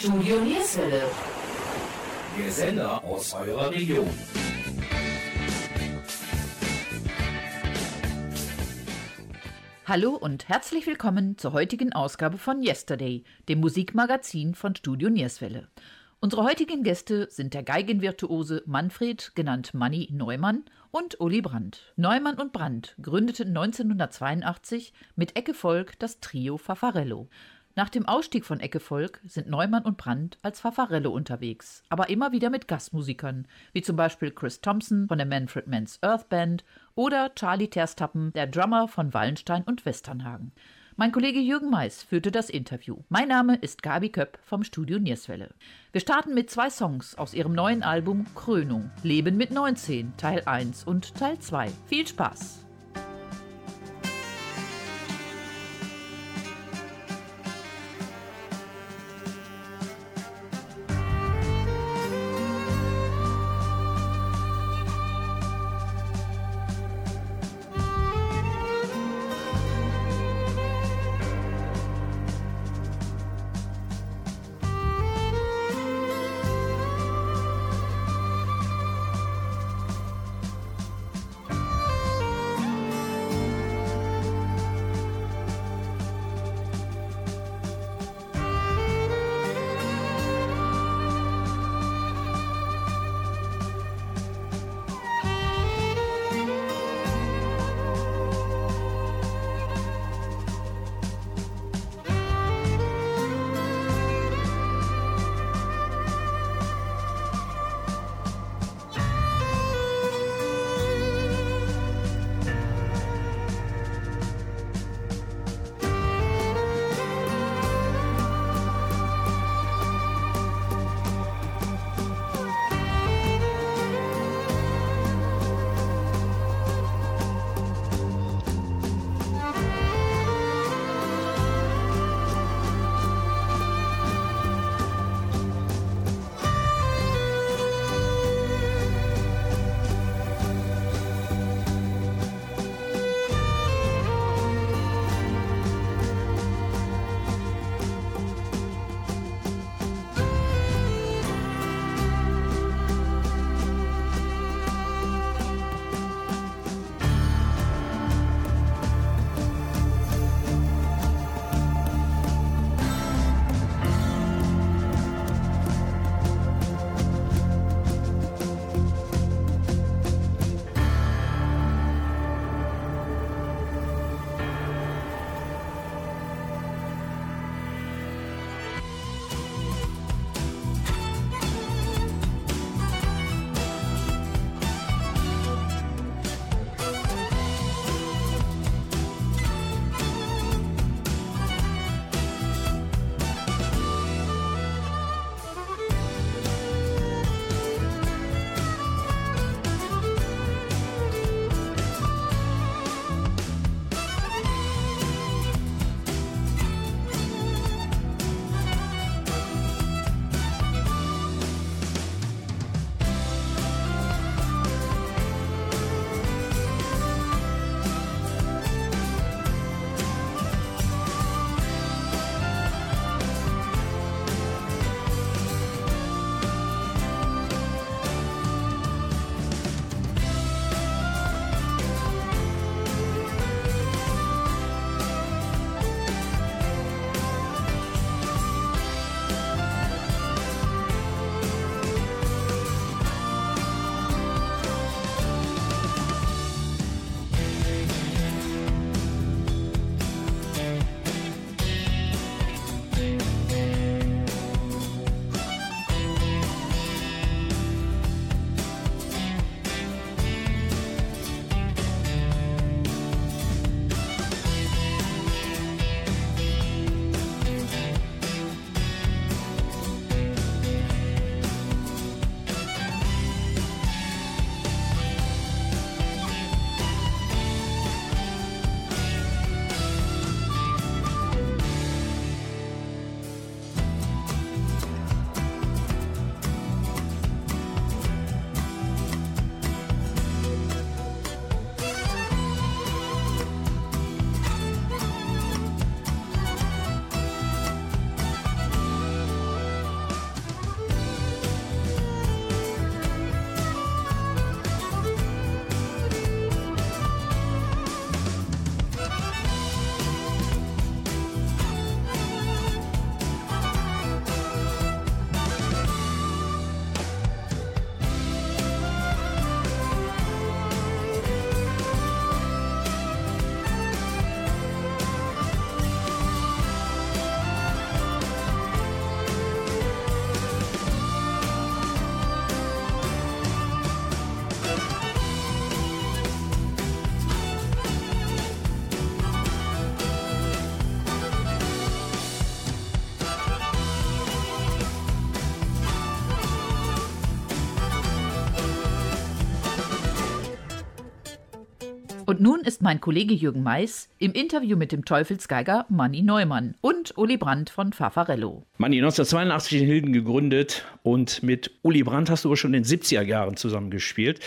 Studio Nierswelle. Der Sender aus eurer Region. Hallo und herzlich willkommen zur heutigen Ausgabe von Yesterday, dem Musikmagazin von Studio Nierswelle. Unsere heutigen Gäste sind der Geigenvirtuose Manfred, genannt Manni Neumann, und Uli Brandt. Neumann und Brandt gründeten 1982 mit Ecke Volk das Trio Fafarello. Nach dem Ausstieg von Ecke Volk sind Neumann und Brandt als Fafarello unterwegs, aber immer wieder mit Gastmusikern, wie zum Beispiel Chris Thompson von der Manfred Mann's Earth Band oder Charlie Terstappen, der Drummer von Wallenstein und Westernhagen. Mein Kollege Jürgen Mais führte das Interview. Mein Name ist Gabi Köpp vom Studio Nierswelle. Wir starten mit zwei Songs aus ihrem neuen Album Krönung. Leben mit 19, Teil 1 und Teil 2. Viel Spaß! Und nun ist mein Kollege Jürgen Mais im Interview mit dem Teufelsgeiger Manni Neumann und Uli Brandt von Fafarello. Manni, 1982 in Hilden gegründet und mit Uli Brandt hast du aber schon in den 70er Jahren zusammengespielt.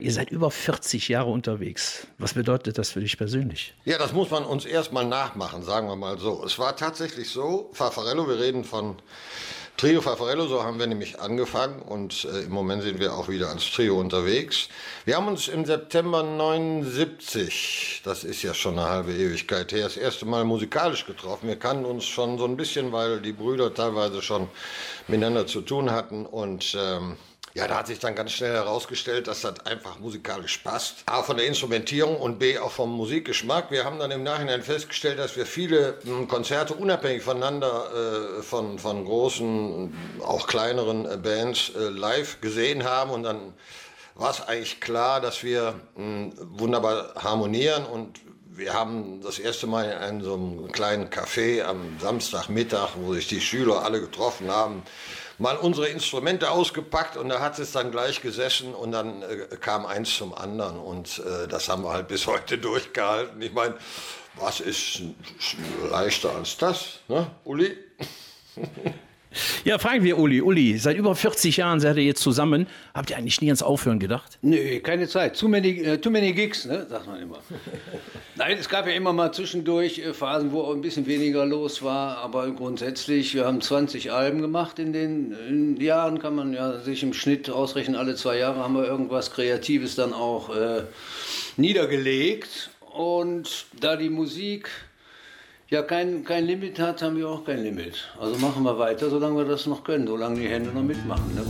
Ihr seid über 40 Jahre unterwegs. Was bedeutet das für dich persönlich? Ja, das muss man uns erstmal nachmachen, sagen wir mal so. Es war tatsächlich so, Fafarello, wir reden von Trio Fafarello, so haben wir nämlich angefangen und äh, im Moment sind wir auch wieder als Trio unterwegs. Wir haben uns im September 79, das ist ja schon eine halbe Ewigkeit her, das erste Mal musikalisch getroffen. Wir kannten uns schon so ein bisschen, weil die Brüder teilweise schon miteinander zu tun hatten und ähm, ja, da hat sich dann ganz schnell herausgestellt, dass das einfach musikalisch passt. A, von der Instrumentierung und B, auch vom Musikgeschmack. Wir haben dann im Nachhinein festgestellt, dass wir viele hm, Konzerte unabhängig voneinander äh, von, von großen, auch kleineren äh, Bands äh, live gesehen haben und dann war es eigentlich klar, dass wir mh, hm, wunderbar harmonieren und wir haben das erste Mal in so einem kleinen Café am Samstagmittag, wo sich die Schüler alle getroffen haben, mal unsere Instrumente ausgepackt und da hat es dann gleich gesessen und dann äh, kam eins zum anderen und äh, das haben wir halt bis heute durchgehalten. Ich meine, was ist leichter als das, ne, Uli? Ja, fragen wir Uli. Uli, seit über 40 Jahren seid ihr jetzt zusammen. Habt ihr eigentlich nie ans Aufhören gedacht? Nee, keine Zeit. Too many, uh, too many gigs, ne? sagt man immer. Nein, es gab ja immer mal zwischendurch äh, Phasen, wo ein bisschen weniger los war. Aber grundsätzlich, wir haben 20 Alben gemacht in den in Jahren, kann man ja sich im Schnitt ausrechnen. Alle zwei Jahre haben wir irgendwas Kreatives dann auch äh, niedergelegt. Und da die Musik ja kein, kein Limit hat, haben wir auch kein Limit. Also machen wir weiter, solange wir das noch können, solange die Hände noch mitmachen. Ne?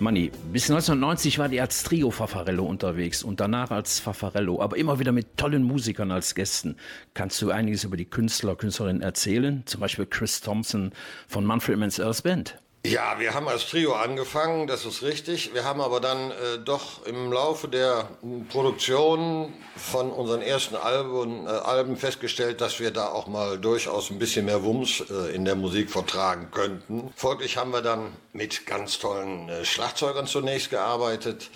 Manni, bis 1990 war die als Trio Fafarello unterwegs und danach als Fafarello, aber immer wieder mit tollen Musikern als Gästen. Kannst du einiges über die Künstler, Künstlerinnen erzählen? Zum Beispiel Chris Thompson von Manfred Mann's Earth Band. Ja, wir haben als Trio angefangen, das ist richtig. Wir haben aber dann äh, doch im Laufe der Produktion von unseren ersten Alben, äh, Alben festgestellt, dass wir da auch mal durchaus ein bisschen mehr Wumms äh, in der Musik vertragen könnten. Folglich haben wir dann mit ganz tollen äh, Schlagzeugern zunächst gearbeitet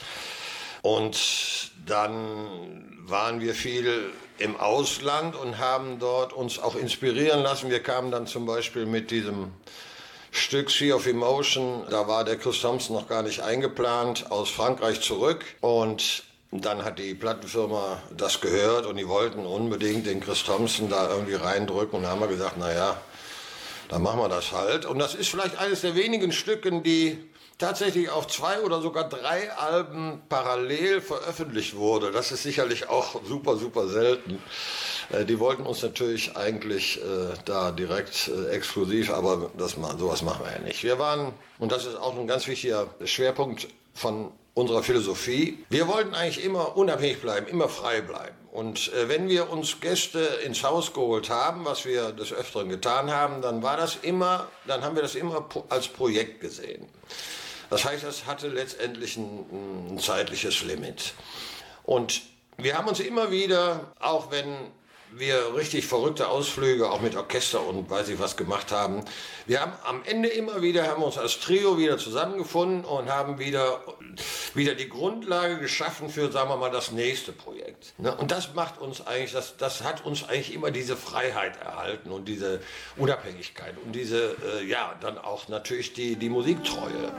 und dann waren wir viel im Ausland und haben dort uns auch inspirieren lassen. Wir kamen dann zum Beispiel mit diesem Stück Sea of Emotion. Da war der Chris Thompson noch gar nicht eingeplant, aus Frankreich zurück. Und dann hat die Plattenfirma das gehört und die wollten unbedingt den Chris Thompson da irgendwie reindrücken. Und da haben wir gesagt, naja, dann machen wir das halt. Und das ist vielleicht eines der wenigen Stücken, die tatsächlich auf zwei oder sogar drei Alben parallel veröffentlicht wurde. Das ist sicherlich auch super, super selten. Äh, die wollten uns natürlich eigentlich äh, da direkt äh, exklusiv, aber das, sowas machen wir ja nicht. Wir waren, und das ist auch ein ganz wichtiger Schwerpunkt von unserer Philosophie, wir wollten eigentlich immer unabhängig bleiben, immer frei bleiben. Und äh, wenn wir uns Gäste ins Haus geholt haben, was wir des Öfteren getan haben, dann war das immer, dann haben wir das immer als Projekt gesehen. Das heißt, es hatte letztendlich ein, ein zeitliches Limit. Und wir haben uns immer wieder, auch wenn wir richtig verrückte Ausflüge auch mit Orchester und weiß ich was gemacht haben. Wir haben am Ende immer wieder, haben uns als Trio wieder zusammengefunden und haben wieder, wieder die Grundlage geschaffen für, sagen wir mal, das nächste Projekt. Ne? Und das macht uns eigentlich, das, das hat uns eigentlich immer diese Freiheit erhalten und diese Unabhängigkeit und diese, äh, ja, dann auch natürlich die, die Musiktreue.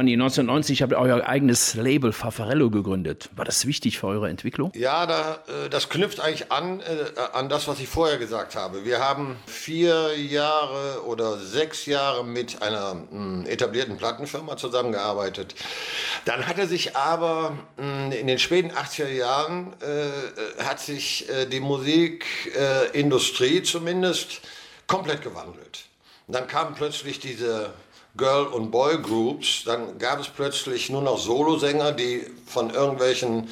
Manni, 1990 habt ihr euer eigenes Label Fafarello gegründet. War das wichtig für eure Entwicklung? Ja, da, äh, das knüpft eigentlich an, äh, an das, was ich vorher gesagt habe. Wir haben vier Jahre oder sechs Jahre mit einer mh, etablierten Plattenfirma zusammengearbeitet. Dann hatte sich aber mh, in den späten 80er Jahren äh, hat sich die Musikindustrie zumindest komplett gewandelt. dann kam plötzlich diese Girl- und Boy-Groups. Dann gab es plötzlich nur noch Solosänger, die von irgendwelchen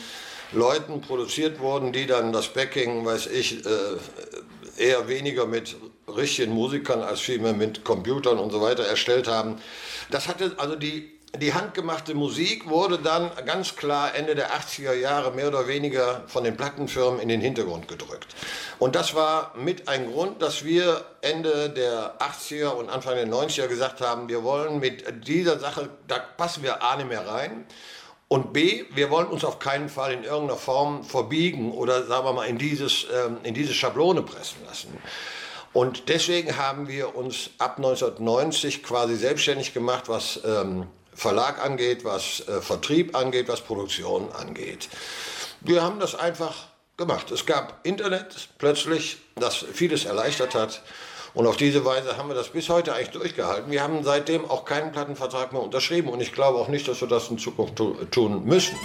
Leuten produziert wurden, die dann das Backing, weiß ich, äh, eher weniger mit richtigen Musikern als vielmehr mit Computern und so weiter erstellt haben. Das hatte also die die handgemachte Musik wurde dann ganz klar Ende der 80er Jahre mehr oder weniger von den Plattenfirmen in den Hintergrund gedrückt. Und das war mit ein Grund, dass wir Ende der 80er und Anfang der 90er gesagt haben, wir wollen mit dieser Sache, da passen wir A nicht mehr rein. Und B, wir wollen uns auf keinen Fall in irgendeiner Form verbiegen oder sagen wir mal in, dieses, ähm, in diese Schablone pressen lassen. Und deswegen haben wir uns ab 1990 quasi selbstständig gemacht, was ähm, Verlag angeht, was äh, Vertrieb angeht, was Produktion angeht. Wir haben das einfach gemacht. Es gab Internet plötzlich, das vieles erleichtert hat. Und auf diese Weise haben wir das bis heute eigentlich durchgehalten. Wir haben seitdem auch keinen Plattenvertrag mehr unterschrieben und ich glaube auch nicht, dass wir das in Zukunft tun müssen.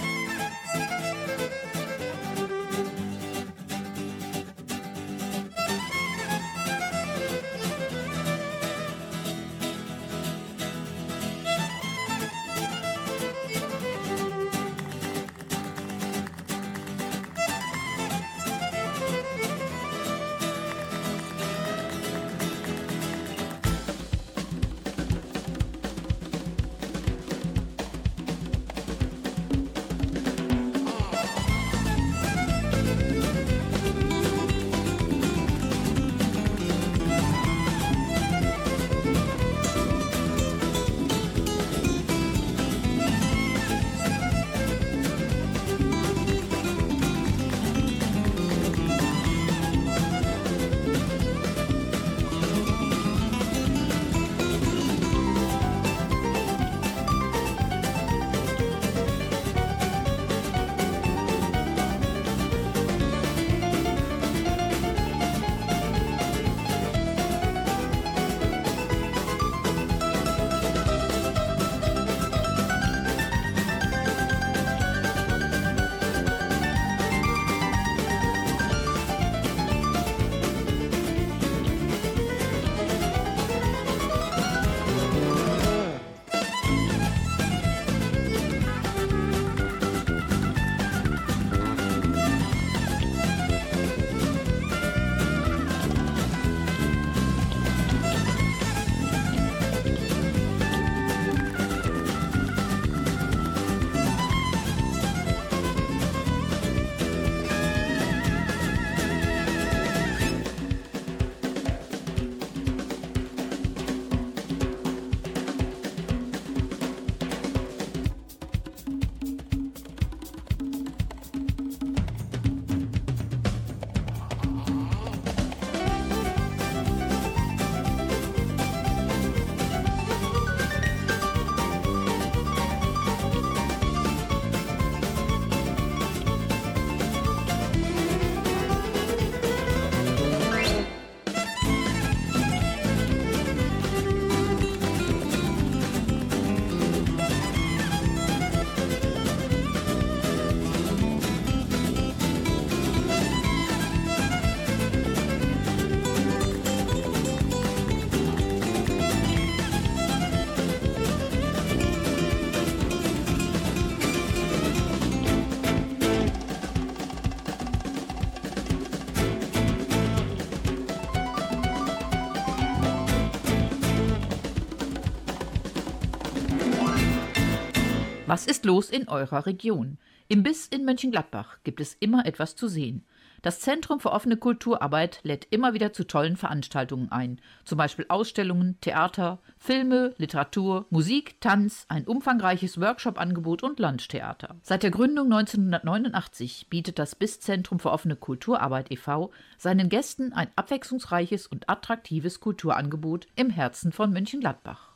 Was ist los in eurer Region? Im Biss in Mönchengladbach gibt es immer etwas zu sehen. Das Zentrum für offene Kulturarbeit lädt immer wieder zu tollen Veranstaltungen ein, zum Beispiel Ausstellungen, Theater, Filme, Literatur, Musik, Tanz, ein umfangreiches Workshop-Angebot und Landtheater. Seit der Gründung 1989 bietet das BIS-Zentrum für offene Kulturarbeit e.V. seinen Gästen ein abwechslungsreiches und attraktives Kulturangebot im Herzen von Mönchengladbach.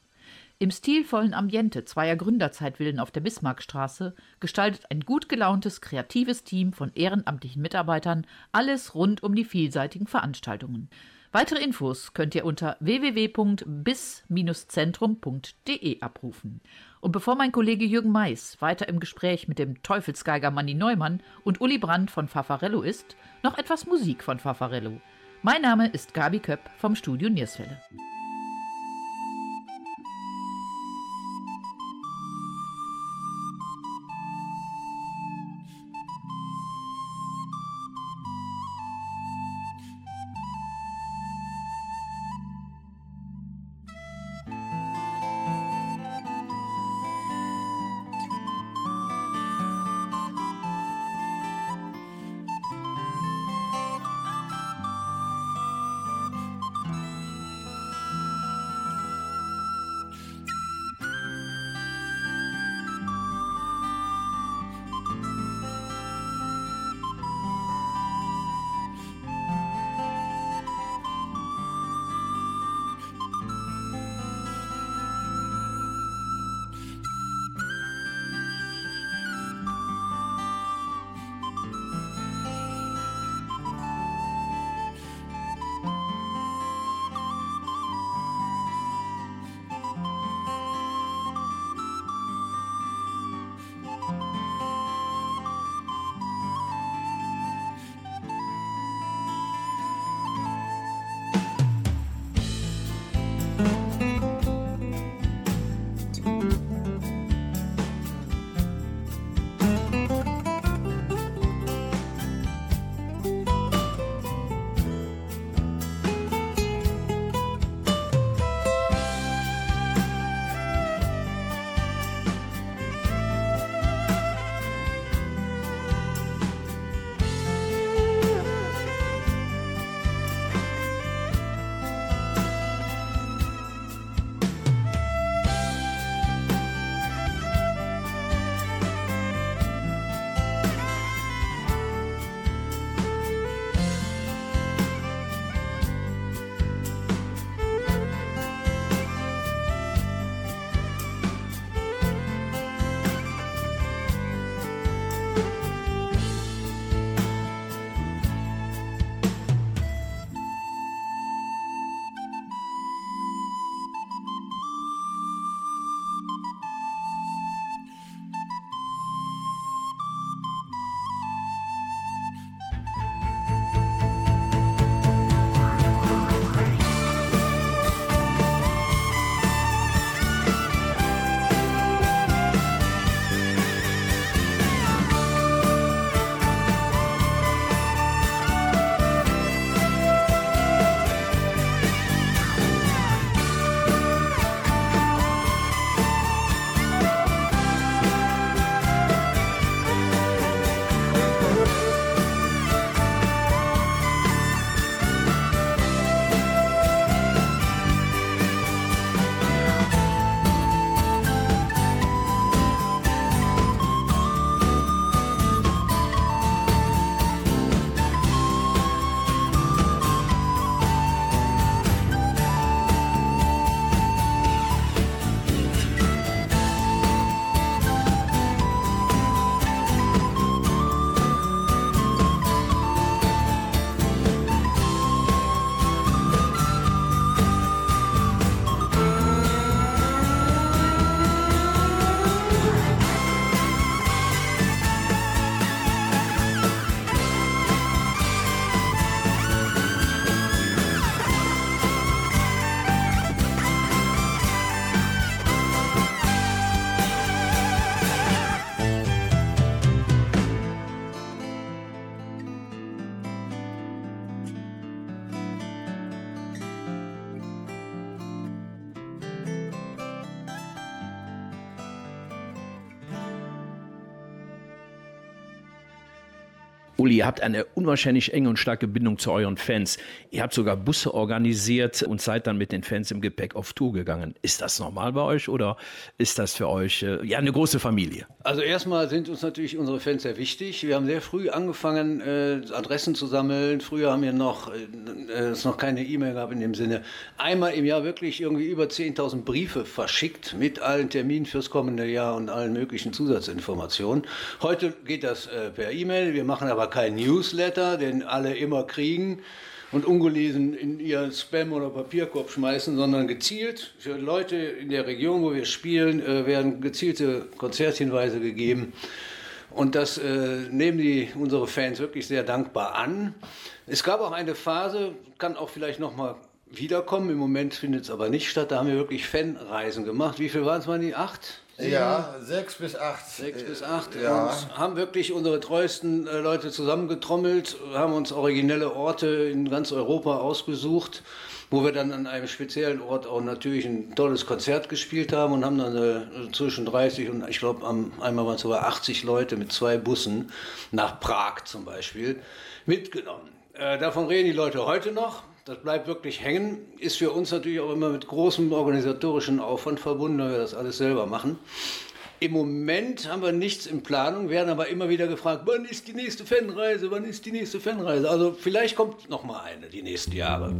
Im stilvollen Ambiente zweier Gründerzeitvillen auf der Bismarckstraße gestaltet ein gut gelauntes, kreatives Team von ehrenamtlichen Mitarbeitern alles rund um die vielseitigen Veranstaltungen. Weitere Infos könnt ihr unter www.bis-zentrum.de abrufen. Und bevor mein Kollege Jürgen Mais weiter im Gespräch mit dem Teufelsgeiger Manni Neumann und Uli Brandt von Fafarello ist, noch etwas Musik von Fafarello. Mein Name ist Gabi Köpp vom Studio Nierswelle. Uli, ihr habt eine unwahrscheinlich enge und starke Bindung zu euren Fans. Ihr habt sogar Busse organisiert und seid dann mit den Fans im Gepäck auf Tour gegangen. Ist das normal bei euch oder ist das für euch äh, ja eine große Familie? Also erstmal sind uns natürlich unsere Fans sehr wichtig. Wir haben sehr früh angefangen, äh, Adressen zu sammeln. Früher haben wir noch, äh, es noch keine E-Mail gehabt in dem Sinne. Einmal im Jahr wirklich irgendwie über 10.000 Briefe verschickt mit allen Terminen fürs kommende Jahr und allen möglichen Zusatzinformationen. Heute geht das äh, per E-Mail. Wir machen aber kein Newsletter, den alle immer kriegen und ungelesen in ihren Spam- oder Papierkorb schmeißen, sondern gezielt für Leute in der Region, wo wir spielen, äh, werden gezielte Konzerthinweise gegeben. Und das äh, nehmen die, unsere Fans wirklich sehr dankbar an. Es gab auch eine Phase, kann auch vielleicht nochmal wiederkommen, im Moment findet es aber nicht statt, da haben wir wirklich Fanreisen gemacht. Wie viel waren es mal die? Acht? Ja, sechs bis acht. Sechs bis acht. Ja. Und haben wirklich unsere treuesten äh, Leute zusammengetrommelt, haben uns originelle Orte in ganz Europa ausgesucht, wo wir dann an einem speziellen Ort auch natürlich ein tolles Konzert gespielt haben und haben dann äh, zwischen 30 und ich glaube einmal waren es sogar 80 Leute mit zwei Bussen nach Prag zum Beispiel mitgenommen. Äh, davon reden die Leute heute noch. Das bleibt wirklich hängen. Ist für uns natürlich auch immer mit großem organisatorischen Aufwand verbunden, weil wir das alles selber machen. Im Moment haben wir nichts in Planung, werden aber immer wieder gefragt, wann ist die nächste Fanreise, wann ist die nächste Fanreise. Also vielleicht kommt noch mal eine die nächsten Jahre.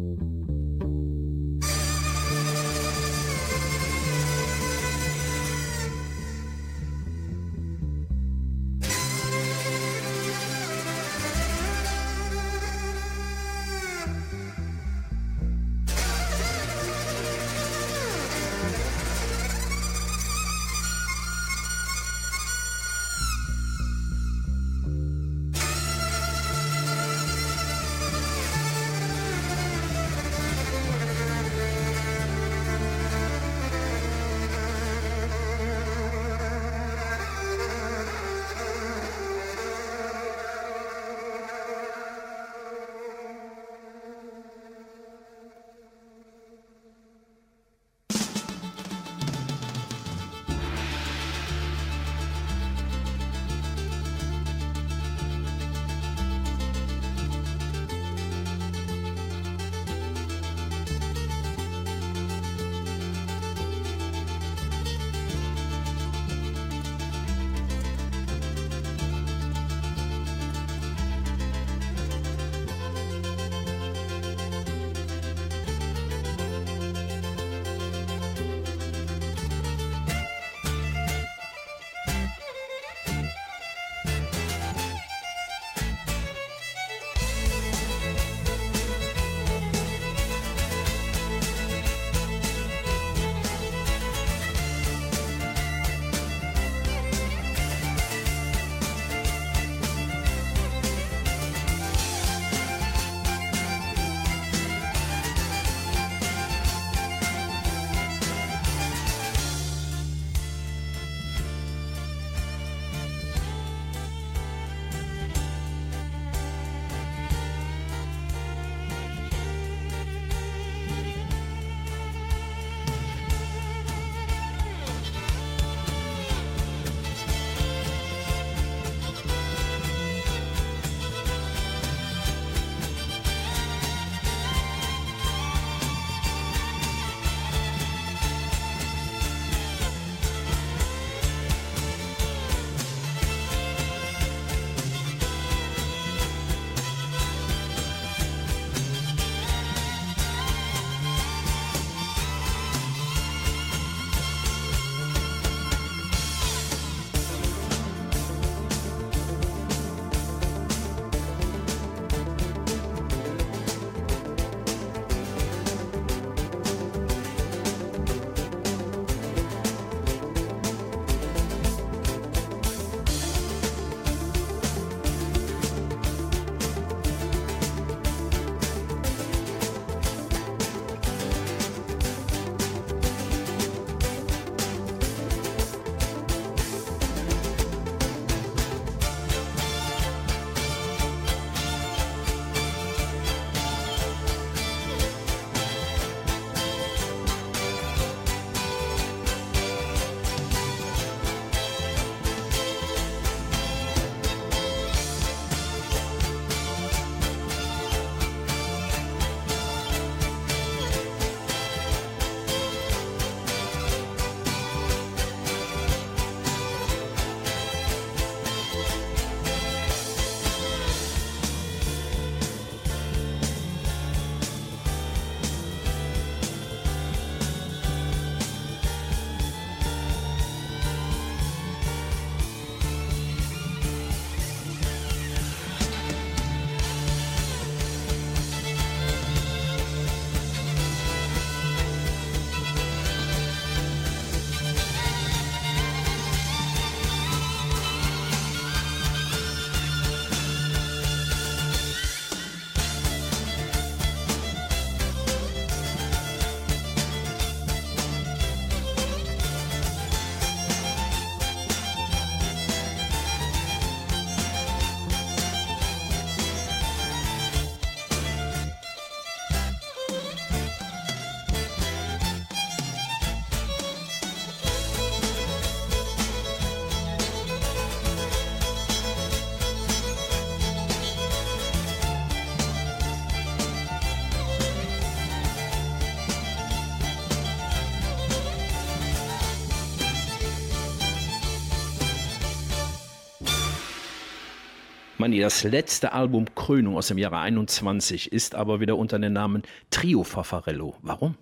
Manni, das letzte Album Krönung aus dem Jahre 21 ist aber wieder unter dem Namen Trio Fafarello. Warum?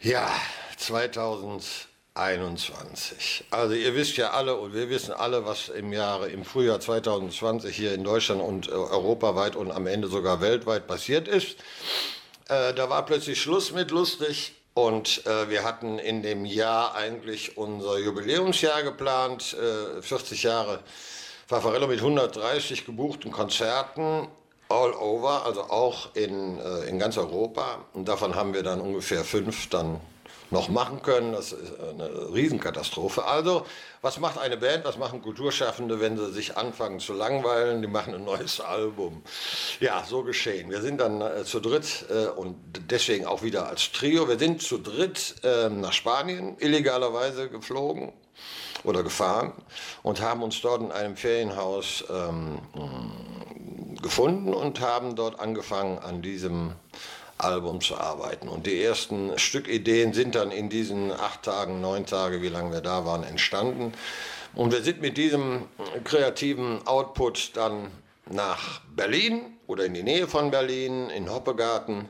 Ja, 2021. Also ihr wisst ja alle und wir wissen alle, was im Jahre, im Frühjahr 2020 hier in Deutschland und äh, europaweit und am Ende sogar weltweit passiert ist. Äh, da war plötzlich Schluss mit lustig. Und äh, wir hatten in dem Jahr eigentlich unser Jubiläumsjahr geplant, äh, 40 Jahre Fafarello mit 130 gebuchten Konzerten all over, also auch in, äh, in ganz Europa. Und davon haben wir dann ungefähr fünf dann noch machen können. Das ist eine Riesenkatastrophe. Also, was macht eine Band, was machen Kulturschaffende, wenn sie sich anfangen zu langweilen? Die machen ein neues Album. Ja, so geschehen. Wir sind dann äh, zu dritt äh, und deswegen auch wieder als Trio. Wir sind zu dritt äh, nach Spanien illegalerweise geflogen oder gefahren und haben uns dort in einem Ferienhaus ähm, gefunden und haben dort angefangen an diesem Album zu arbeiten. Und die ersten Stückideen sind dann in diesen acht Tagen, neun Tage, wie lange wir da waren, entstanden. Und wir sind mit diesem kreativen Output dann nach Berlin oder in die Nähe von Berlin, in Hoppegarten,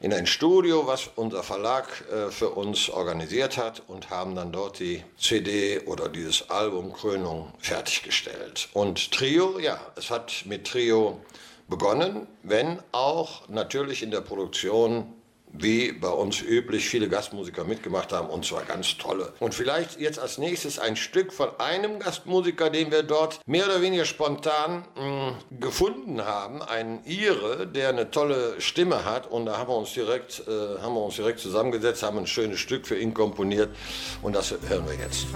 in ein Studio, was unser Verlag äh, für uns organisiert hat und haben dann dort die CD oder dieses Album Krönung fertiggestellt. Und Trio, ja, es hat mit Trio begonnen, wenn auch natürlich in der Produktion wie bei uns üblich viele Gastmusiker mitgemacht haben und zwar ganz tolle. Und vielleicht jetzt als nächstes ein Stück von einem Gastmusiker, den wir dort mehr oder weniger spontan mh, mm, gefunden haben, einen Ire, der eine tolle Stimme hat und da haben wir uns direkt, äh, haben wir uns direkt zusammengesetzt, haben ein schönes Stück für ihn komponiert und das hören wir jetzt.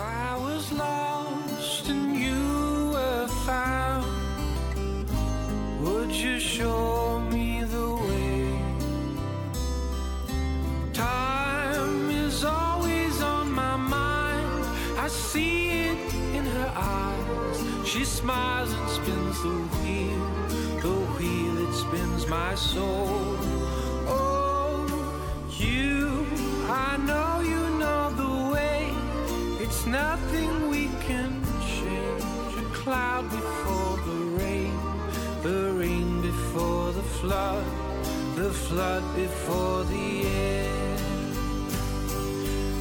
Would Time is always on my mind. I see it in her eyes. She smiles and spins the wheel, the wheel that spins my soul. Oh, you, I know you know the way. It's nothing we can change. A cloud before the rain the rain before the flood, the flood before the end.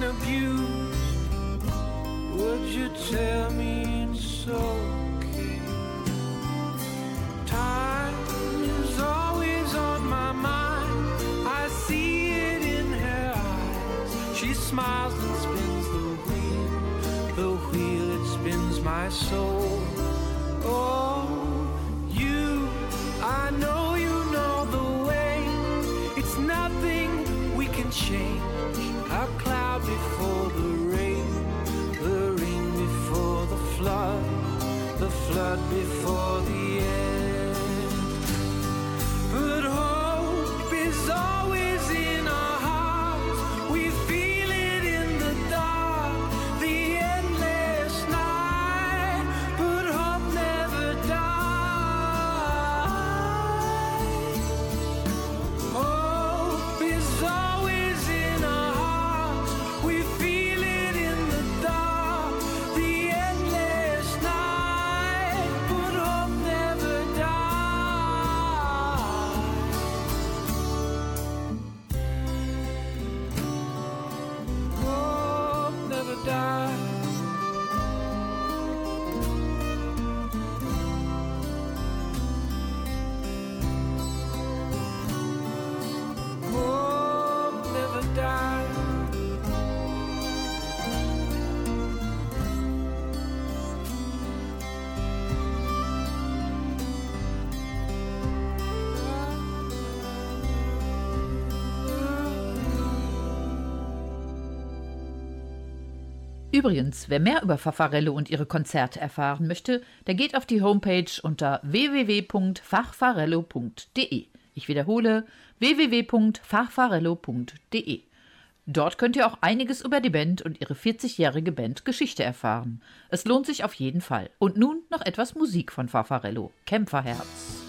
and abused, would you tell me it's okay? Time is always on my mind. I see it in her eyes. She smiles and spins the wheel, the wheel that spins my soul. Übrigens, wer mehr über Fafarello und ihre Konzerte erfahren möchte, der geht auf die Homepage unter www.fachfarello.de. Ich wiederhole www.fachfarello.de. Dort könnt ihr auch einiges über die Band und ihre 40-jährige Bandgeschichte erfahren. Es lohnt sich auf jeden Fall. Und nun noch etwas Musik von Farfarello, Kämpferherz.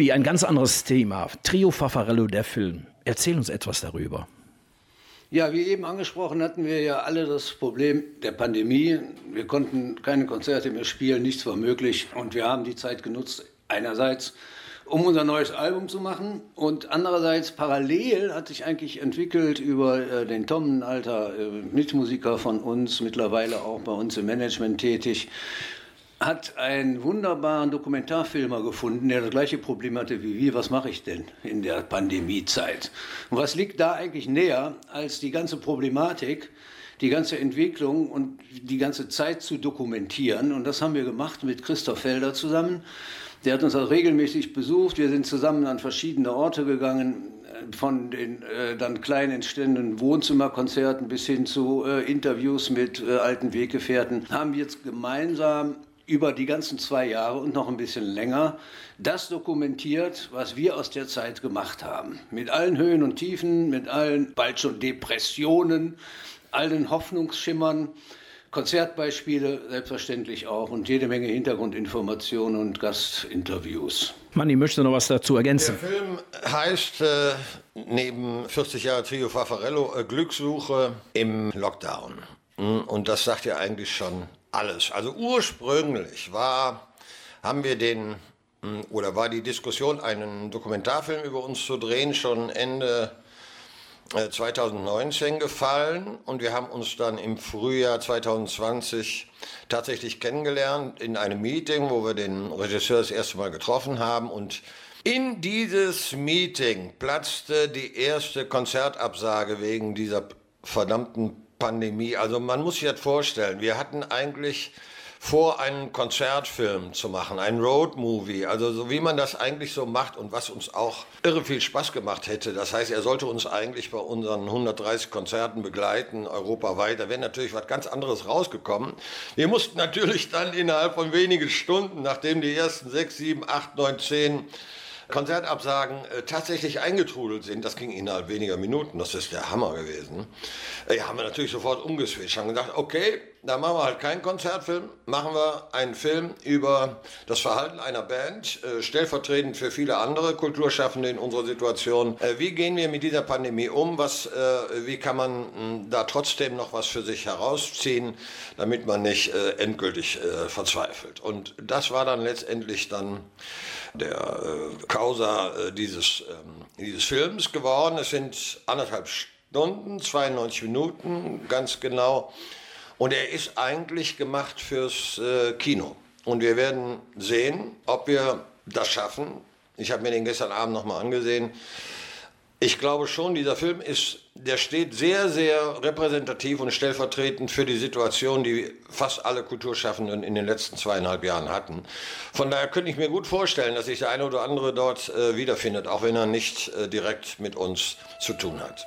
Uli, ein ganz anderes Thema. Trio Fafarello, der Film. Erzähl uns etwas darüber. Ja, wie eben angesprochen, hatten wir ja alle das Problem der Pandemie. Wir konnten keine Konzerte mehr spielen, nichts war möglich. Und wir haben die Zeit genutzt, einerseits, um unser neues Album zu machen. Und andererseits parallel hat sich eigentlich entwickelt über äh, den Tom, ein alter äh, Mitmusiker von uns, mittlerweile auch bei uns im Management tätig, hat einen wunderbaren Dokumentarfilmer gefunden, der das gleiche Problem hatte wie wir. Was mache ich denn in der Pandemiezeit? Und was liegt da eigentlich näher, als die ganze Problematik, die ganze Entwicklung und die ganze Zeit zu dokumentieren? Und das haben wir gemacht mit Christoph Felder zusammen. Der hat uns auch regelmäßig besucht. Wir sind zusammen an verschiedene Orte gegangen, von den äh, dann klein entstehenden Wohnzimmerkonzerten bis hin zu äh, Interviews mit äh, alten Weggefährten, haben jetzt gemeinsam über die ganzen zwei Jahre und noch ein bisschen länger das dokumentiert, was wir aus der Zeit gemacht haben. Mit allen Höhen und Tiefen, mit allen bald schon Depressionen, allen Hoffnungsschimmern, Konzertbeispiele selbstverständlich auch und jede Menge Hintergrundinformationen und Gastinterviews. Manni, möchte noch was dazu ergänzen? Der Film heißt äh, neben 40 Jahre Trio Fafarello äh, Glückssuche im Lockdown. Und das sagt ja eigentlich schon alles. Also ursprünglich war, haben wir den, hm, oder war die Diskussion, einen Dokumentarfilm über uns zu drehen, schon Ende 2019 äh, gefallen und wir haben uns dann im Frühjahr 2020 tatsächlich kennengelernt in einem Meeting, wo wir den Regisseur das erste Mal getroffen haben und in dieses Meeting platzte die erste Konzertabsage wegen dieser verdammten Pandemie. Also man muss sich das vorstellen. Wir hatten eigentlich vor, einen Konzertfilm zu machen, einen Roadmovie, also so wie man das eigentlich so macht und was uns auch irre viel Spaß gemacht hätte. Das heißt, er sollte uns eigentlich bei unseren 130 Konzerten begleiten, europaweit. Da wäre natürlich was ganz anderes rausgekommen. Wir mussten natürlich dann innerhalb von wenigen Stunden, nachdem die ersten sechs, sieben, acht, neun, zehn Konzertabsagen äh, tatsächlich eingetrudelt sind, das ging innerhalb weniger Minuten, das ist der Hammer gewesen, äh, haben wir natürlich sofort umgeswitcht, haben gedacht, okay, da machen wir halt keinen Konzertfilm, machen wir einen Film über das Verhalten einer Band, äh, stellvertretend für viele andere Kulturschaffende in unserer Situation. Äh, wie gehen wir mit dieser Pandemie um? Was, äh, wie kann man mh, da trotzdem noch was für sich herausziehen, damit man nicht endgültig verzweifelt? Und das war dann letztendlich dann der Causa dieses, ähm, dieses Films geworden. Es sind anderthalb Stunden, 92 Minuten ganz genau. Und er ist eigentlich gemacht fürs äh, Kino. Und wir werden sehen, ob wir das schaffen. Ich habe mir den gestern Abend nochmal angesehen. Ich glaube schon, dieser Film ist, der steht sehr, sehr repräsentativ und stellvertretend für die Situation, die fast alle Kulturschaffenden in den letzten zweieinhalb Jahren hatten. Von daher könnte ich mir gut vorstellen, dass sich der eine oder andere dort äh, wiederfindet, auch wenn er nicht äh, direkt mit uns zu tun hat.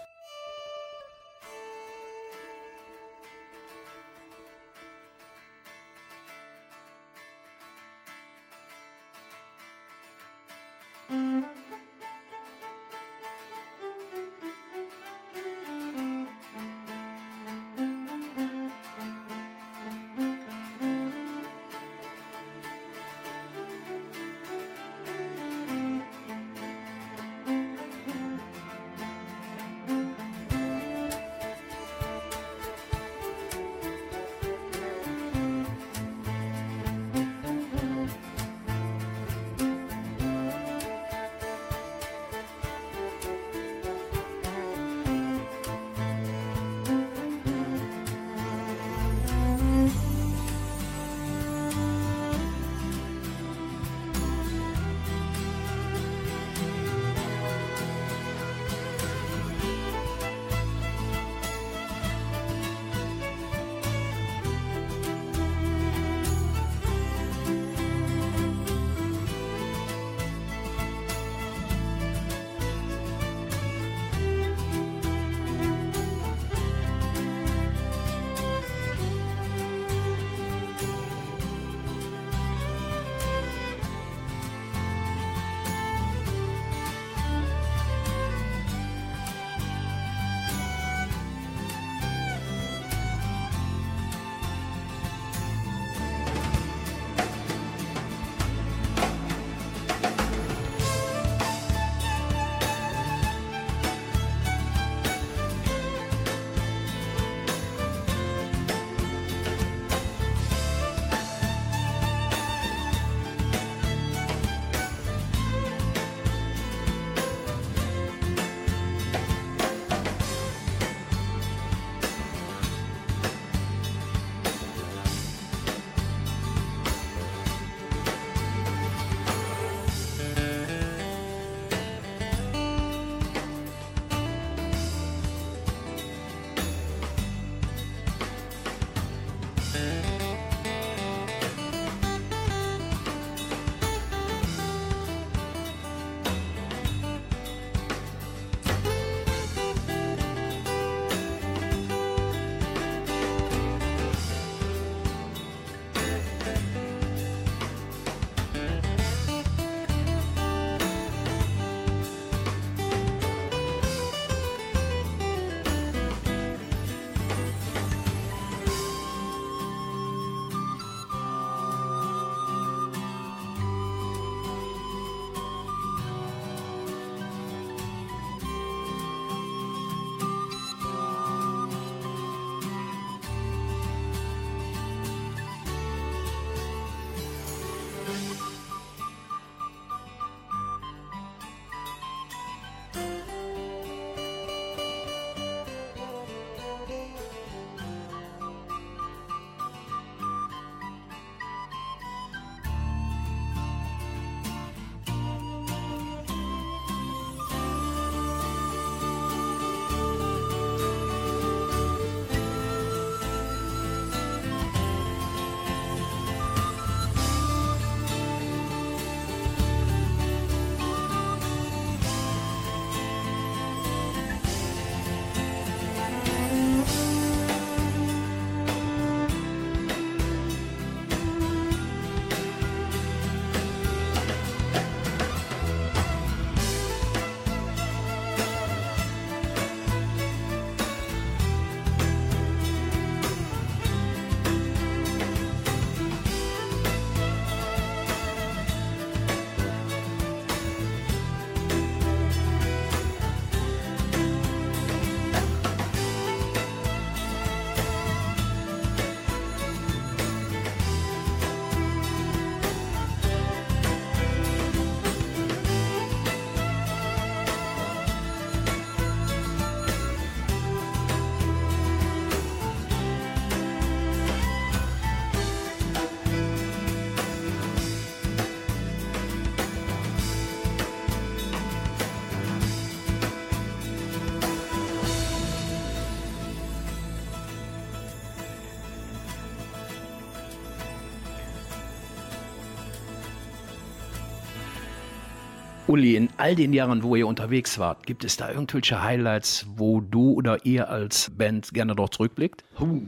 Uli, in all den Jahren, wo ihr unterwegs wart, gibt es da irgendwelche Highlights, wo du oder ihr als Band gerne dort zurückblickt? Huh,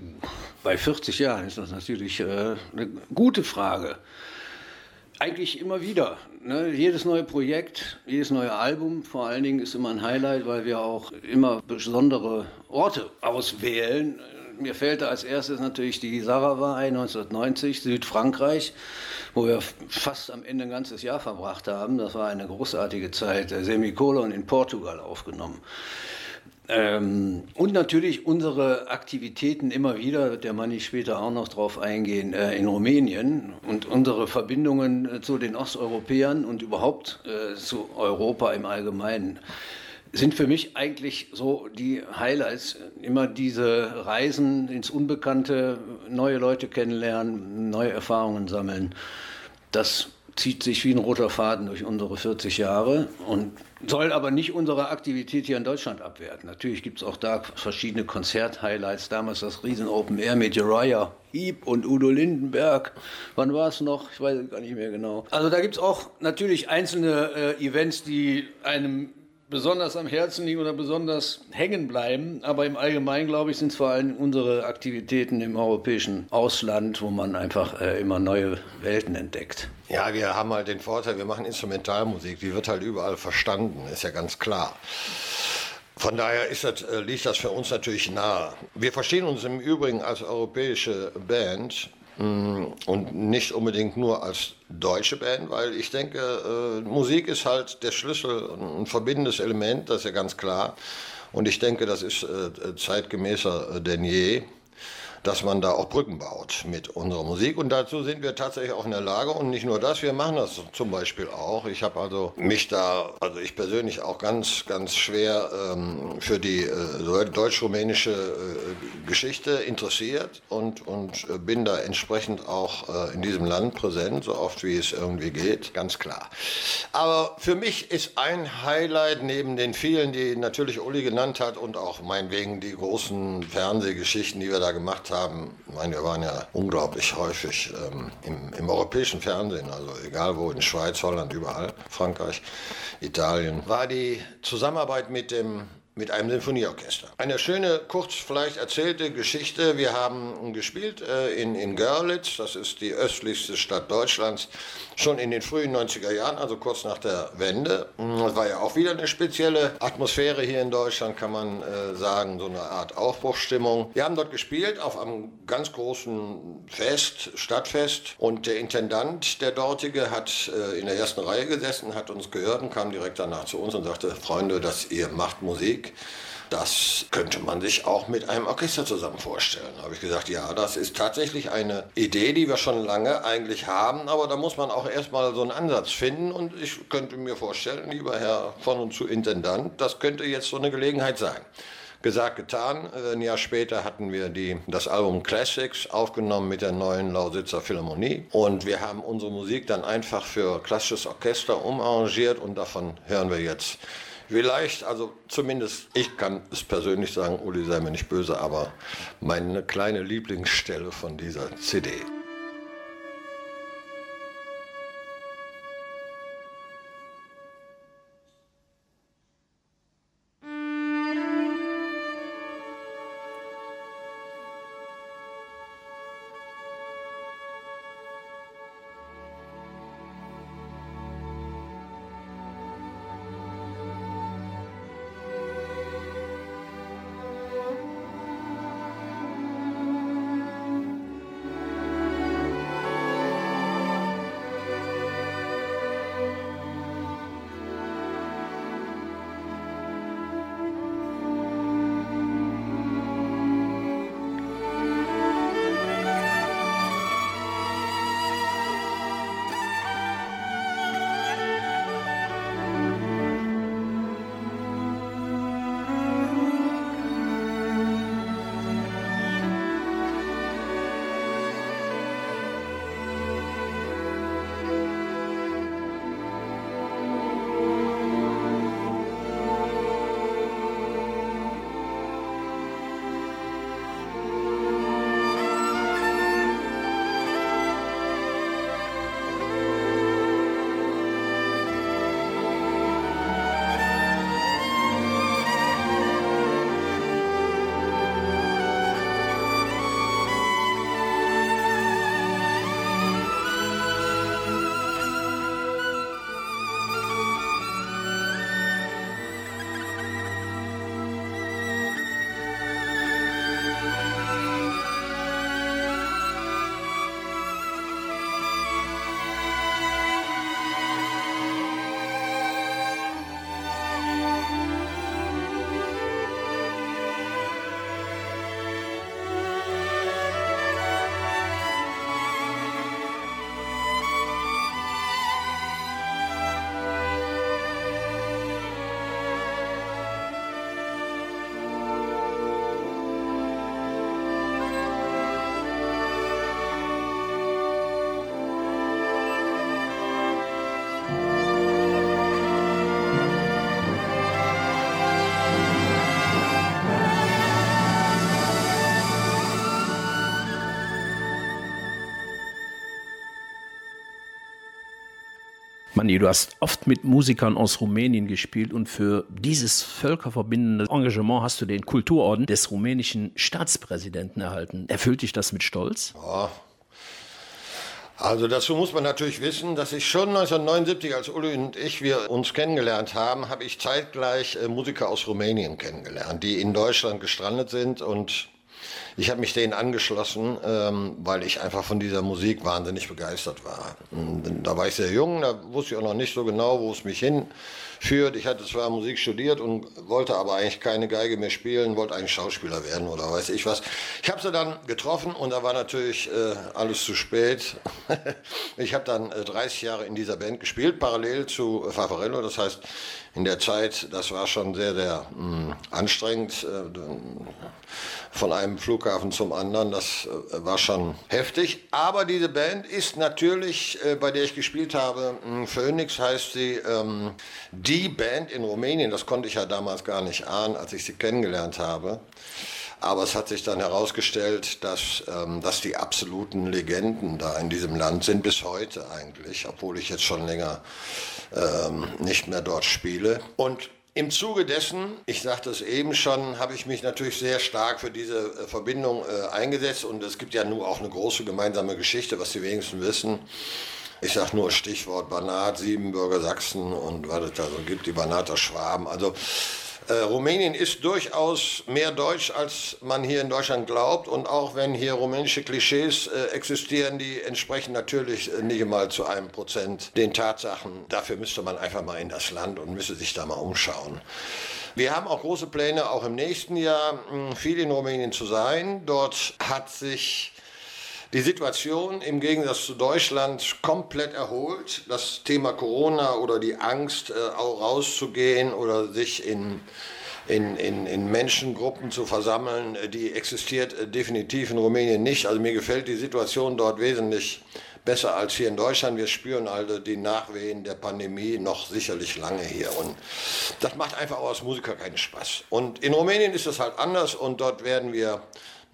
bei 40 Jahren ist das natürlich äh, eine gute Frage. Eigentlich immer wieder. Ne? Jedes neue Projekt, jedes neue Album vor allen Dingen ist immer ein Highlight, weil wir auch immer besondere Orte auswählen. Mir fällt als erstes natürlich die Sarah 1990, Südfrankreich wo wir fast am Ende ein ganzes Jahr verbracht haben. Das war eine großartige Zeit. Semikolon in Portugal aufgenommen. Ähm, und natürlich unsere Aktivitäten immer wieder, wird der Manni später auch noch drauf eingehen, äh, in Rumänien und unsere Verbindungen äh, zu den Osteuropäern und überhaupt äh, zu Europa im Allgemeinen sind für mich eigentlich so die Highlights. Immer diese Reisen ins Unbekannte, neue Leute kennenlernen, neue Erfahrungen sammeln. Das zieht sich wie ein roter Faden durch unsere 40 Jahre und soll aber nicht unsere Aktivität hier in Deutschland abwerten. Natürlich gibt es auch da verschiedene Konzert-Highlights. Damals das Riesen Open Air mit Uriah Heep und Udo Lindenberg. Wann war es noch? Ich weiß gar nicht mehr genau. Also da gibt es auch natürlich einzelne äh, Events, die einem besonders am Herzen liegen oder besonders hängen bleiben. Aber im Allgemeinen, glaube ich, sind es vor allem unsere Aktivitäten im europäischen Ausland, wo man einfach äh, immer neue Welten entdeckt. Ja, wir haben halt den Vorteil, wir machen Instrumentalmusik, die wird halt überall verstanden, ist ja ganz klar. Von daher das, äh, liegt das für uns natürlich nahe. Wir verstehen uns im Übrigen als europäische Band und nicht unbedingt nur als deutsche Band, weil ich denke, äh, Musik ist halt der Schlüssel, ein verbindendes Element, das ist ja ganz klar. Und ich denke, das ist äh, zeitgemäßer denn je dass man da auch Brücken baut mit unserer Musik. Und dazu sind wir tatsächlich auch in der Lage. Und nicht nur das, wir machen das zum Beispiel auch. Ich habe also mich da, also ich persönlich auch ganz, ganz schwer ähm, für die äh, deutsch-rumänische äh, Geschichte interessiert und, und äh, bin da entsprechend auch äh, in diesem Land präsent, so oft wie es irgendwie geht, ganz klar. Aber für mich ist ein Highlight neben den vielen, die natürlich Uli genannt hat und auch meinetwegen die großen Fernsehgeschichten, die wir da gemacht haben, haben, meine, wir waren ja unglaublich häufig ähm, im, im, europäischen Fernsehen, also egal wo, in Schweiz, Holland, überall, Frankreich, Italien, war die Zusammenarbeit mit dem mit einem Sinfonieorchester. Eine schöne, kurz vielleicht erzählte Geschichte. Wir haben gespielt äh, in, in Görlitz, das ist die östlichste Stadt Deutschlands, schon in den frühen 90er Jahren, also kurz nach der Wende. Das war ja auch wieder eine spezielle Atmosphäre hier in Deutschland, kann man äh, sagen, so eine Art Aufbruchsstimmung. Wir haben dort gespielt auf einem ganz großen Fest, Stadtfest und der Intendant, der dortige, hat äh, in der ersten Reihe gesessen, hat uns gehört und kam direkt danach zu uns und sagte, Freunde, dass ihr macht Musik, das könnte man sich auch mit einem Orchester zusammen vorstellen. Da habe ich gesagt, ja, das ist tatsächlich eine Idee, die wir schon lange eigentlich haben, aber da muss man auch erstmal so einen Ansatz finden und ich könnte mir vorstellen, lieber Herr von und zu Intendant, das könnte jetzt so eine Gelegenheit sein. Gesagt, getan. Ein Jahr später hatten wir die, das Album Classics aufgenommen mit der neuen Lausitzer Philharmonie. Und wir haben unsere Musik dann einfach für klassisches Orchester umarrangiert und davon hören wir jetzt Vielleicht, also zumindest ich kann es persönlich sagen, Uli sei mir nicht böse, aber meine kleine Lieblingsstelle von dieser CD. Manni, du hast oft mit Musikern aus Rumänien gespielt und für dieses völkerverbindende Engagement hast du den Kulturorden des rumänischen Staatspräsidenten erhalten. Erfüllt dich das mit Stolz? Ja. Also dazu muss man natürlich wissen, dass ich schon 1979, als Uli und ich wir uns kennengelernt haben, habe ich zeitgleich äh, Musiker aus Rumänien kennengelernt, die in Deutschland gestrandet sind und ich habe mich denen angeschlossen, ähm, weil ich einfach von dieser Musik wahnsinnig begeistert war. Und da war ich sehr jung, da wusste ich auch noch nicht so genau, wo es mich hinführt. Ich hatte zwar Musik studiert und wollte aber eigentlich keine Geige mehr spielen, wollte eigentlich Schauspieler werden oder weiß ich was. Ich habe sie dann getroffen und da war natürlich äh, alles zu spät. ich habe dann äh, 30 Jahre in dieser Band gespielt, parallel zu Favarello. Das heißt, in der Zeit, das war schon sehr, sehr mh, hm, anstrengend. Äh, von einem Flughafen zum anderen, das äh, war schon heftig. Aber diese Band ist natürlich, äh, bei der ich gespielt habe, mh, Phoenix heißt sie, ähm, die Band in Rumänien. Das konnte ich ja damals gar nicht ahnen, als ich sie kennengelernt habe. Aber es hat sich dann herausgestellt, dass, ähm, dass die absoluten Legenden da in diesem Land sind, bis heute eigentlich, obwohl ich jetzt schon länger ähm, nicht mehr dort spiele. Und im Zuge dessen, ich sagte es eben schon, habe ich mich natürlich sehr stark für diese äh, Verbindung äh, eingesetzt und es gibt ja nur auch eine große gemeinsame Geschichte, was die wenigsten wissen. Ich sage nur Stichwort Banat, Siebenbürger Sachsen und was es da so gibt, die Banater Schwaben. Also äh, Rumänien ist durchaus mehr deutsch, als man hier in Deutschland glaubt. Und auch wenn hier rumänische Klischees äh, existieren, die entsprechen natürlich äh, nicht einmal zu einem Prozent den Tatsachen. Dafür müsste man einfach mal in das Land und müsste sich da mal umschauen. Wir haben auch große Pläne, auch im nächsten Jahr viel in Rumänien zu sein. Dort hat sich die Situation im Gegensatz zu Deutschland komplett erholt. Das Thema Corona oder die Angst, äh, auch rauszugehen oder sich in, in, in, in Menschengruppen zu versammeln, äh, die existiert äh, definitiv in Rumänien nicht. Also mir gefällt die Situation dort wesentlich besser als hier in Deutschland. Wir spüren also die Nachwehen der Pandemie noch sicherlich lange hier. Und das macht einfach auch als Musiker keinen Spaß. Und in Rumänien ist es halt anders und dort werden wir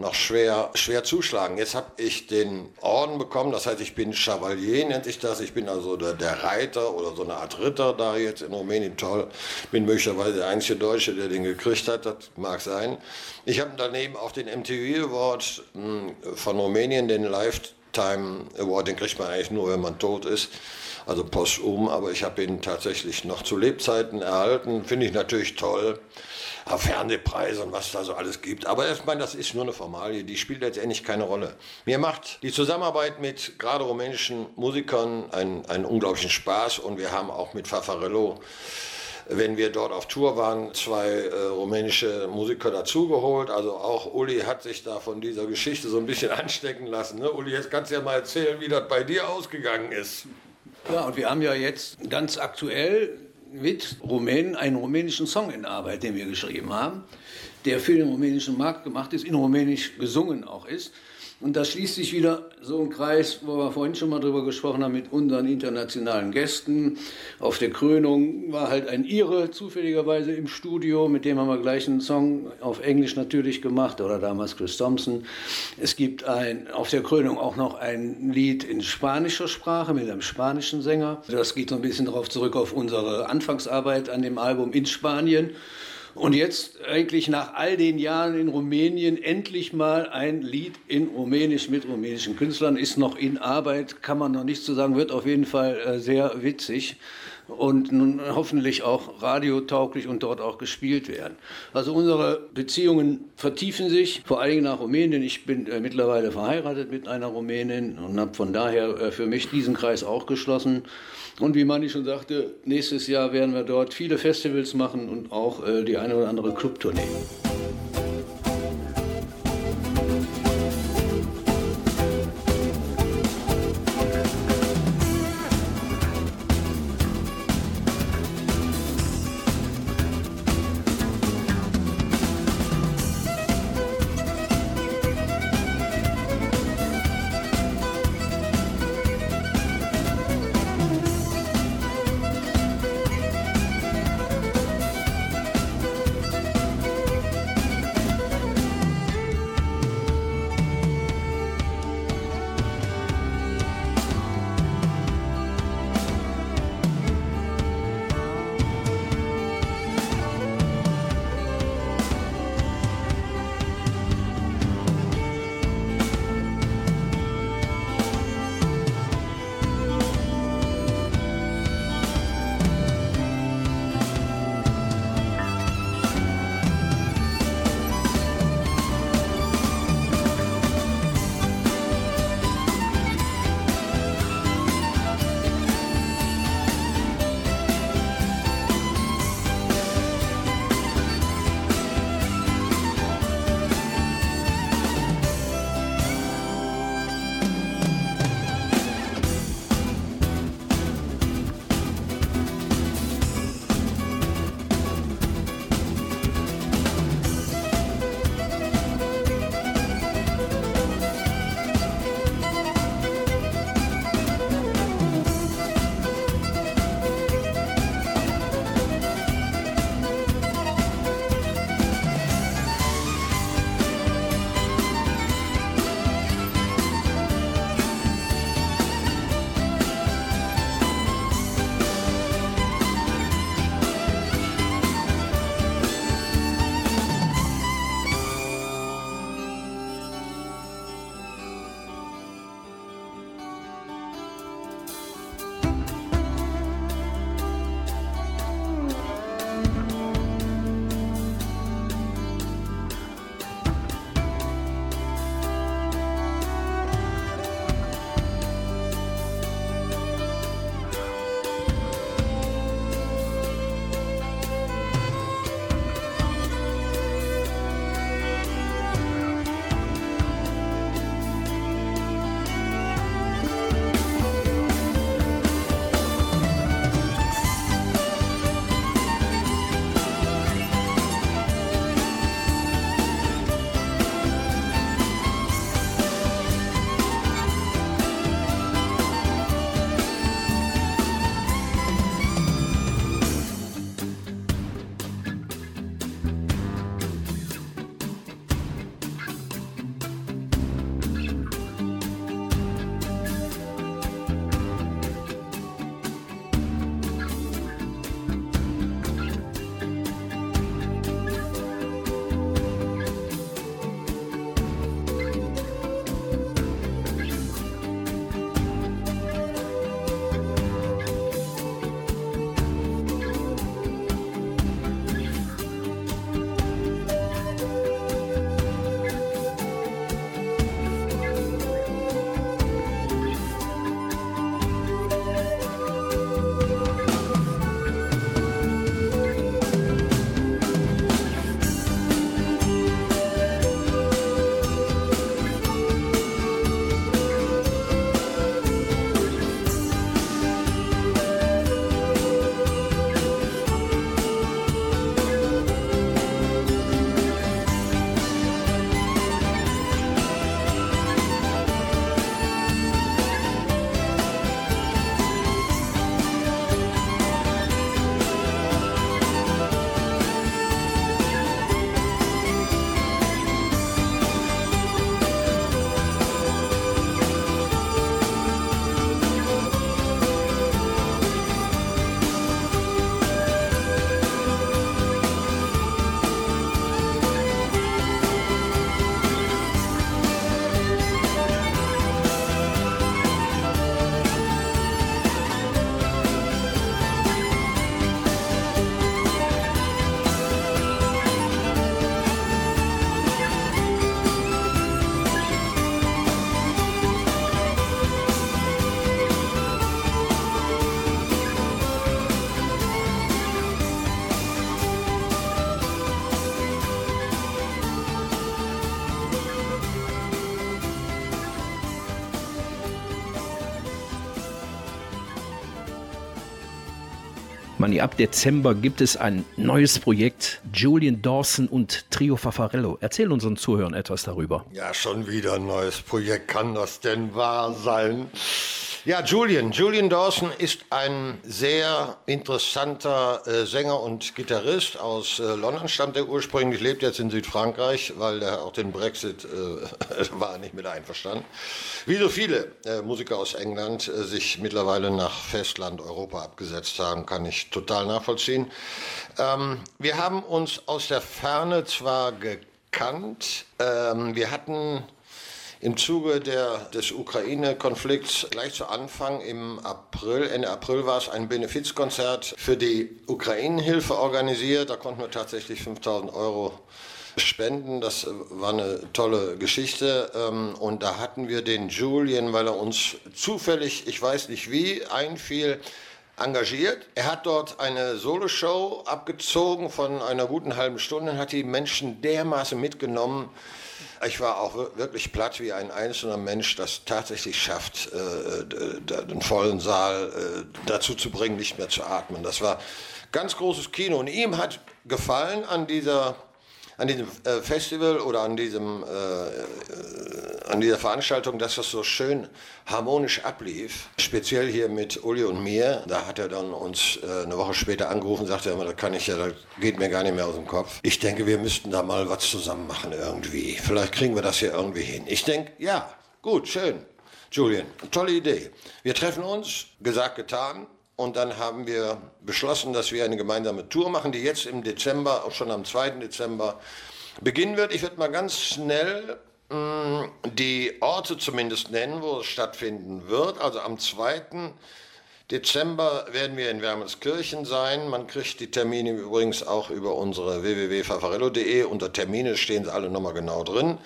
noch schwer, schwer zuschlagen. Jetzt habe ich den Orden bekommen, das heißt, ich bin Chevalier, nennt sich das. Ich bin also der, der, Reiter oder so eine Art Ritter da jetzt in Rumänien. Toll. Bin möglicherweise der einzige Deutsche, der den gekriegt hat, das mag sein. Ich habe daneben auch den MTV Award hm, von Rumänien, den Lifetime Award, den kriegt man eigentlich nur, wenn man tot ist also posthum, aber ich habe ihn tatsächlich noch zu Lebzeiten erhalten. Finde ich natürlich toll. Fernsehpreise und was da so alles gibt. Aber ich meine, das ist nur eine Formalie, die spielt letztendlich keine Rolle. Mir macht die Zusammenarbeit mit gerade rumänischen Musikern einen, einen unglaublichen Spaß und wir haben auch mit Fafarello wenn wir dort auf Tour waren, zwei äh, rumänische Musiker dazugeholt. Also auch Uli hat sich da von dieser Geschichte so ein bisschen anstecken lassen. Ne? Uli, jetzt kannst du ja mal erzählen, wie das bei dir ausgegangen ist. Ja, und wir haben ja jetzt ganz aktuell mit Rumänen einen rumänischen Song in Arbeit, den wir geschrieben haben, der für den rumänischen Markt gemacht ist, in Rumänisch gesungen auch ist. Und da schließt sich wieder so ein Kreis, wo wir vorhin schon mal drüber gesprochen haben, mit unseren internationalen Gästen. Auf der Krönung war halt ein Ire zufälligerweise im Studio, mit dem haben wir gleich einen Song auf Englisch natürlich gemacht, oder damals Chris Thompson. Es gibt ein, auf der Krönung auch noch ein Lied in spanischer Sprache mit einem spanischen Sänger. Das geht so ein bisschen darauf zurück auf unsere Anfangsarbeit an dem Album in Spanien. Und jetzt eigentlich nach all den Jahren in Rumänien endlich mal ein Lied in Rumänisch mit rumänischen Künstlern ist noch in Arbeit, kann man noch nicht so sagen, wird auf jeden Fall äh, sehr witzig und nun hoffentlich auch radiotauglich und dort auch gespielt werden. Also unsere Beziehungen vertiefen sich, vor allen Dingen nach Rumänien. Ich bin äh, mittlerweile verheiratet mit einer Rumänin und habe von daher äh, für mich diesen Kreis auch geschlossen. Und wie Manni schon sagte, nächstes Jahr werden wir dort viele Festivals machen und auch äh, die eine oder andere Clubtournee. Manni, ab Dezember gibt es ein neues Projekt, Julian Dawson und Trio Fafarello. Erzähl unseren Zuhörern etwas darüber. Ja, schon wieder ein neues Projekt. Kann das denn wahr sein? Ja, Julian. Julian Dawson ist ein sehr interessanter äh, Sänger und Gitarrist aus äh, London, stammt er ursprünglich, lebt jetzt in Südfrankreich, weil er auch den Brexit äh, war nicht mit einverstanden. Wie so viele äh, Musiker aus England äh, sich mittlerweile nach Festland Europa abgesetzt haben, kann ich total nachvollziehen. Ähm, wir haben uns aus der Ferne zwar gekannt, ähm, wir hatten im Zuge der, des Ukraine-Konflikts gleich zu Anfang im April, Ende April war es ein Benefizkonzert für die Ukraine-Hilfe organisiert. Da konnten wir tatsächlich 5000 Euro spenden. Das war eine tolle Geschichte. Ähm, und da hatten wir den Julian, weil er uns zufällig, ich weiß nicht wie, einfiel, engagiert. Er hat dort eine Soloshow abgezogen von einer guten halben Stunde und hat die Menschen dermaßen mitgenommen, ich war auch wirklich platt, wie ein einzelner Mensch das tatsächlich schafft, äh, den vollen Saal äh, dazu zu bringen, nicht mehr zu atmen. Das war ganz großes Kino. Und ihm hat gefallen an dieser an diesem äh, Festival oder an, diesem, äh, äh, an dieser Veranstaltung, dass das so schön harmonisch ablief. Speziell hier mit Uli und mir. Da hat er dann uns äh, eine Woche später angerufen und sagte, das kann ich ja, das geht mir gar nicht mehr aus dem Kopf. Ich denke, wir müssten da mal was zusammen machen irgendwie. Vielleicht kriegen wir das hier irgendwie hin. Ich denke, ja, gut, schön. Julian, tolle Idee. Wir treffen uns, gesagt, getan. Und dann haben wir beschlossen, dass wir eine gemeinsame Tour machen, die jetzt im Dezember, auch schon am 2. Dezember, beginnen wird. Ich werde mal ganz schnell mh, mm, die Orte zumindest nennen, wo es stattfinden wird. Also am 2. Dezember werden wir in Wermelskirchen sein. Man kriegt die Termine übrigens auch über unsere www.fafarello.de. Unter Termine stehen sie alle nochmal genau drin.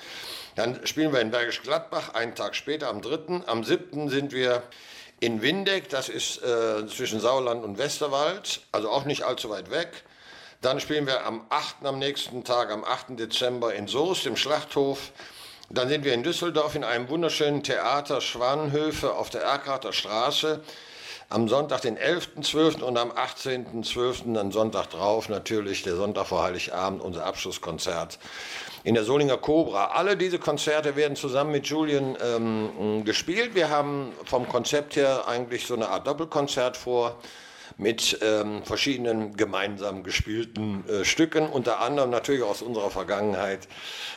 Dann spielen wir in Bergisch Gladbach, einen Tag später, am 3. Am 7. sind wir in Windeck, das ist äh, zwischen Sauerland und Westerwald, also auch nicht allzu weit weg. Dann spielen wir am 8. am nächsten Tag, am 8. Dezember in Soest im Schlachthof. Dann sind wir in Düsseldorf in einem wunderschönen Theater Schwanenhöfe auf der Erkrater Straße. Am Sonntag, den 11.12. und am 18.12., dann Sonntag drauf, natürlich der Sonntag vor Heiligabend, unser Abschlusskonzert in der Solinger Cobra. Alle diese Konzerte werden zusammen mit Julian ähm, gespielt. Wir haben vom Konzept her eigentlich so eine Art Doppelkonzert vor mit ähm, verschiedenen gemeinsam gespielten äh, Stücken, unter anderem natürlich aus unserer Vergangenheit.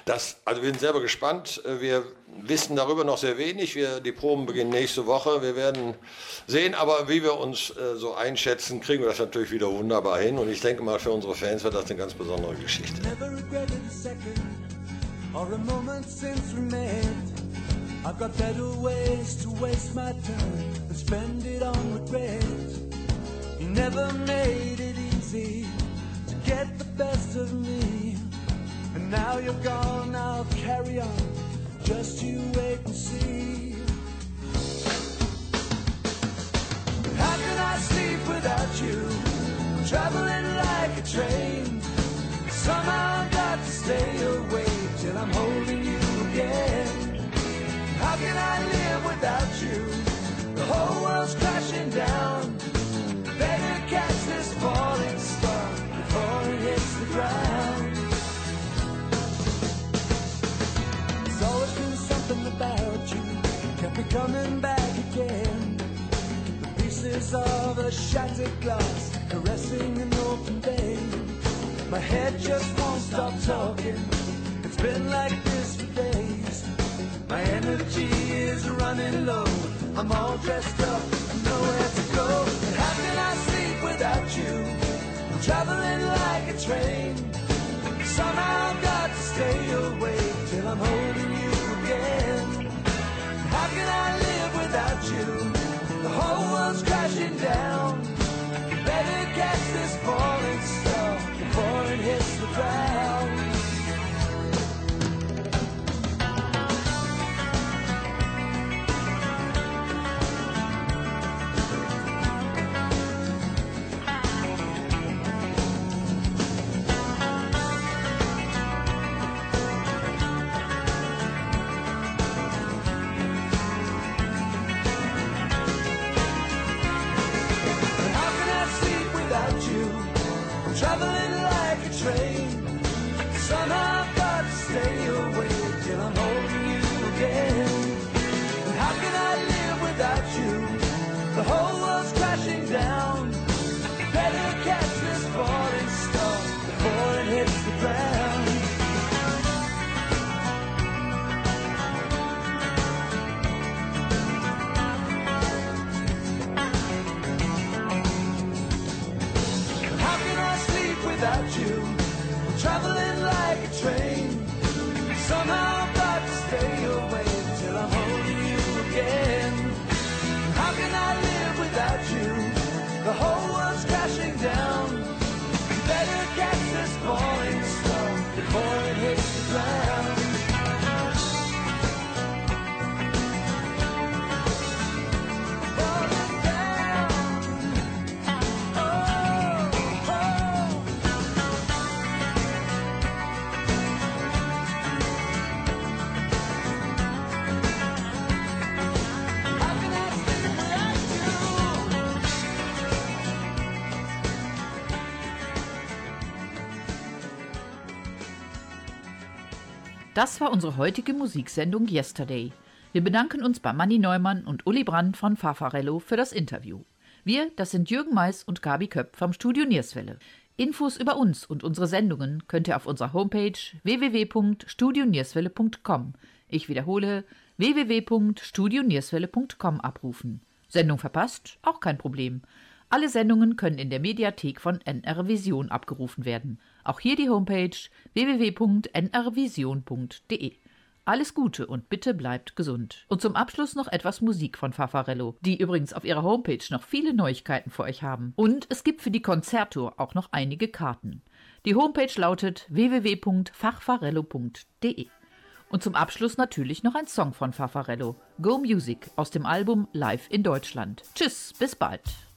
Das, also wir sind selber gespannt. Äh, wir wissen darüber noch sehr wenig. Wir, die Proben beginnen nächste Woche. Wir werden sehen, aber wie wir uns äh, so einschätzen, kriegen wir das natürlich wieder wunderbar hin. Und ich denke mal, für unsere Fans wird das eine ganz besondere Geschichte. I've got better ways to waste my time than spend it on regret. You never made it easy to get the best of me. And now you're gone, I'll carry on. Just you wait and see. How can I sleep without you? I'm traveling like a train. Somehow I've got to stay awake without you? The whole world's crashing down. Better catch this falling star before it hits the ground. There's always been something about you, kept me coming back again. The pieces of a shattered glass, caressing an open bay. My head just won't stop talking. It's been like this for days. My energy is running low. I'm all dressed up, nowhere to go. And how can I sleep without you? I'm traveling like a train. Somehow I've got to stay awake till I'm holding you again. How can I live without you? The whole world's crashing down. You better catch this falling star before it hits the ground. Das war unsere heutige Musiksendung Yesterday. Wir bedanken uns bei Manny Neumann und Uli Brandt von Fafarello für das Interview. Wir, das sind Jürgen Mais und Gabi Köpp vom Studio Nierswelle. Infos über uns und unsere Sendungen könnt ihr auf unserer Homepage www.studionierswelle.com. Ich wiederhole www.studionierswelle.com abrufen. Sendung verpasst? Auch kein Problem. Alle Sendungen können in der Mediathek von NR Vision abgerufen werden. Auch hier die Homepage www.nrvision.de. Alles Gute und bitte bleibt gesund. Und zum Abschluss noch etwas Musik von Fafarello, die übrigens auf ihrer Homepage noch viele Neuigkeiten für euch haben. Und es gibt für die Konzerttour auch noch einige Karten. Die Homepage lautet www.fachfarello.de. Und zum Abschluss natürlich noch ein Song von Fafarello, Go Music aus dem Album Live in Deutschland. Tschüss, bis bald.